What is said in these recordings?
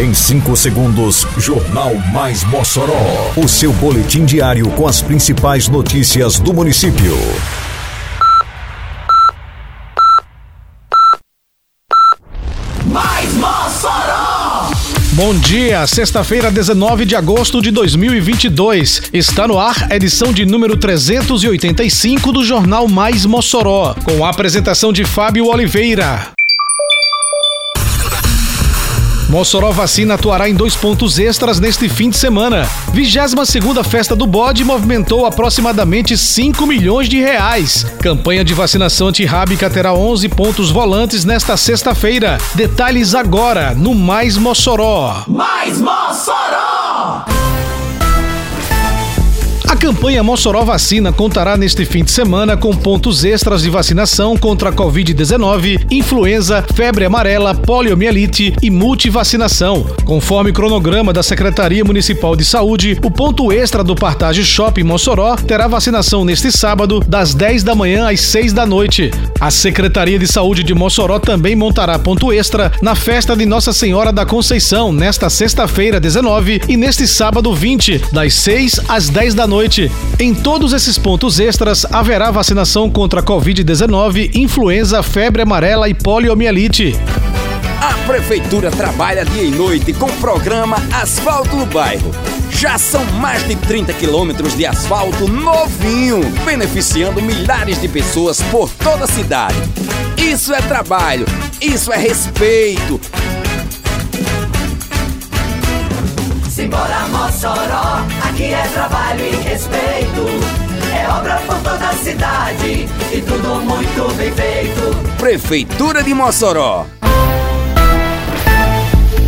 Em 5 segundos, Jornal Mais Mossoró. O seu boletim diário com as principais notícias do município. Mais Mossoró! Bom dia, sexta-feira, 19 de agosto de 2022. Está no ar edição de número 385 do Jornal Mais Mossoró, com a apresentação de Fábio Oliveira. Mossoró Vacina atuará em dois pontos extras neste fim de semana. 22 segunda Festa do Bode movimentou aproximadamente 5 milhões de reais. Campanha de vacinação antirrábica terá 11 pontos volantes nesta sexta-feira. Detalhes agora no Mais Mossoró. Mais Mossoró! Campanha Mossoró Vacina contará neste fim de semana com pontos extras de vacinação contra a Covid-19, influenza, febre amarela, poliomielite e multivacinação. Conforme cronograma da Secretaria Municipal de Saúde, o ponto extra do Partage Shopping Mossoró terá vacinação neste sábado, das 10 da manhã às 6 da noite. A Secretaria de Saúde de Mossoró também montará ponto extra na festa de Nossa Senhora da Conceição, nesta sexta-feira, 19, e neste sábado, 20, das 6 às 10 da noite Em todos esses pontos extras haverá vacinação contra a Covid-19, influenza, febre amarela e poliomielite. A Prefeitura trabalha dia e noite com o programa Asfalto no Bairro. Já são mais de 30 quilômetros de asfalto novinho, beneficiando milhares de pessoas por toda a cidade. Isso é trabalho, isso é respeito. Simbora Mossoró, aqui é trabalho e respeito. É obra por toda a cidade e tudo muito bem feito. Prefeitura de Mossoró.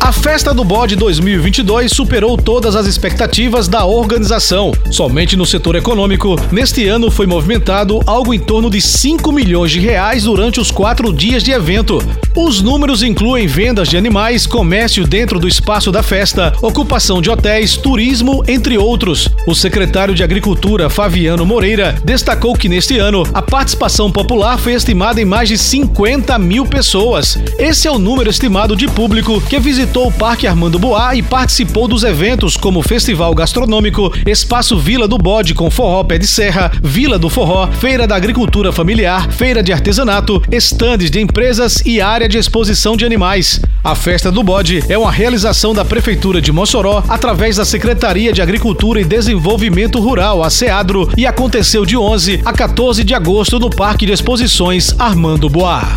A Festa do Bode 2022 superou todas as expectativas da organização. Somente no setor econômico, neste ano foi movimentado algo em torno de 5 milhões de reais durante os quatro dias de evento. Os números incluem vendas de animais, comércio dentro do espaço da festa, ocupação de hotéis, turismo, entre outros. O secretário de Agricultura, Fabiano Moreira, destacou que neste ano a participação popular foi estimada em mais de 50 mil pessoas. Esse é o número estimado de público que visitou o Parque Armando Boá e participou dos eventos como Festival Gastronômico, Espaço Vila do Bode com Forró Pé de Serra, Vila do Forró, Feira da Agricultura Familiar, Feira de Artesanato, estandes de empresas e área de exposição de animais. A Festa do Bode é uma realização da Prefeitura de Mossoró através da Secretaria de Agricultura e Desenvolvimento Rural, a SEADRO, e aconteceu de 11 a 14 de agosto no Parque de Exposições Armando Boá.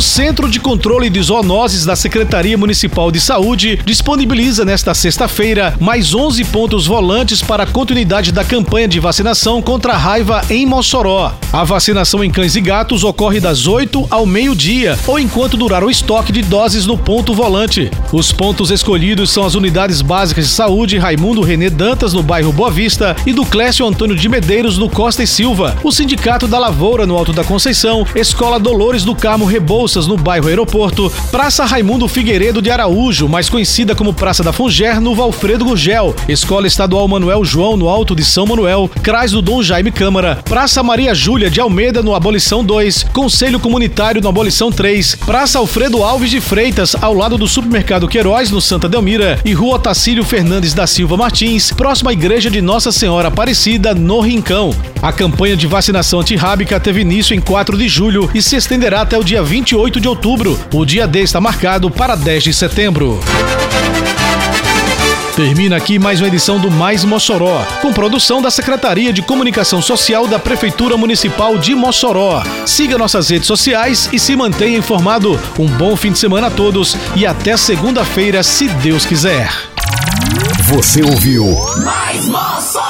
O Centro de Controle de Zoonoses da Secretaria Municipal de Saúde disponibiliza nesta sexta-feira mais 11 pontos volantes para a continuidade da campanha de vacinação contra a raiva em Mossoró. A vacinação em cães e gatos ocorre das 8 ao meio-dia ou enquanto durar o estoque de doses no ponto volante. Os pontos escolhidos são as unidades básicas de saúde Raimundo Renê Dantas no bairro Boa Vista e do Clécio Antônio de Medeiros no Costa e Silva, o Sindicato da Lavoura no Alto da Conceição, Escola Dolores do Carmo Rebouças no bairro Aeroporto, Praça Raimundo Figueiredo de Araújo, mais conhecida como Praça da Funger, no Valfredo Gurgel, Escola Estadual Manuel João, no Alto de São Manuel, Crais do Dom Jaime Câmara, Praça Maria Júlia de Almeida, no Abolição 2, Conselho Comunitário no Abolição 3, Praça Alfredo Alves de Freitas, ao lado do Supermercado Queiroz, no Santa Delmira, e Rua Tacílio Fernandes da Silva Martins, próxima à Igreja de Nossa Senhora Aparecida, no Rincão. A campanha de vacinação antirrábica teve início em 4 de julho e se estenderá até o dia 28 28 de outubro. O dia D está marcado para 10 de setembro. Termina aqui mais uma edição do Mais Mossoró, com produção da Secretaria de Comunicação Social da Prefeitura Municipal de Mossoró. Siga nossas redes sociais e se mantenha informado. Um bom fim de semana a todos e até segunda-feira, se Deus quiser. Você ouviu Mais Mossoró!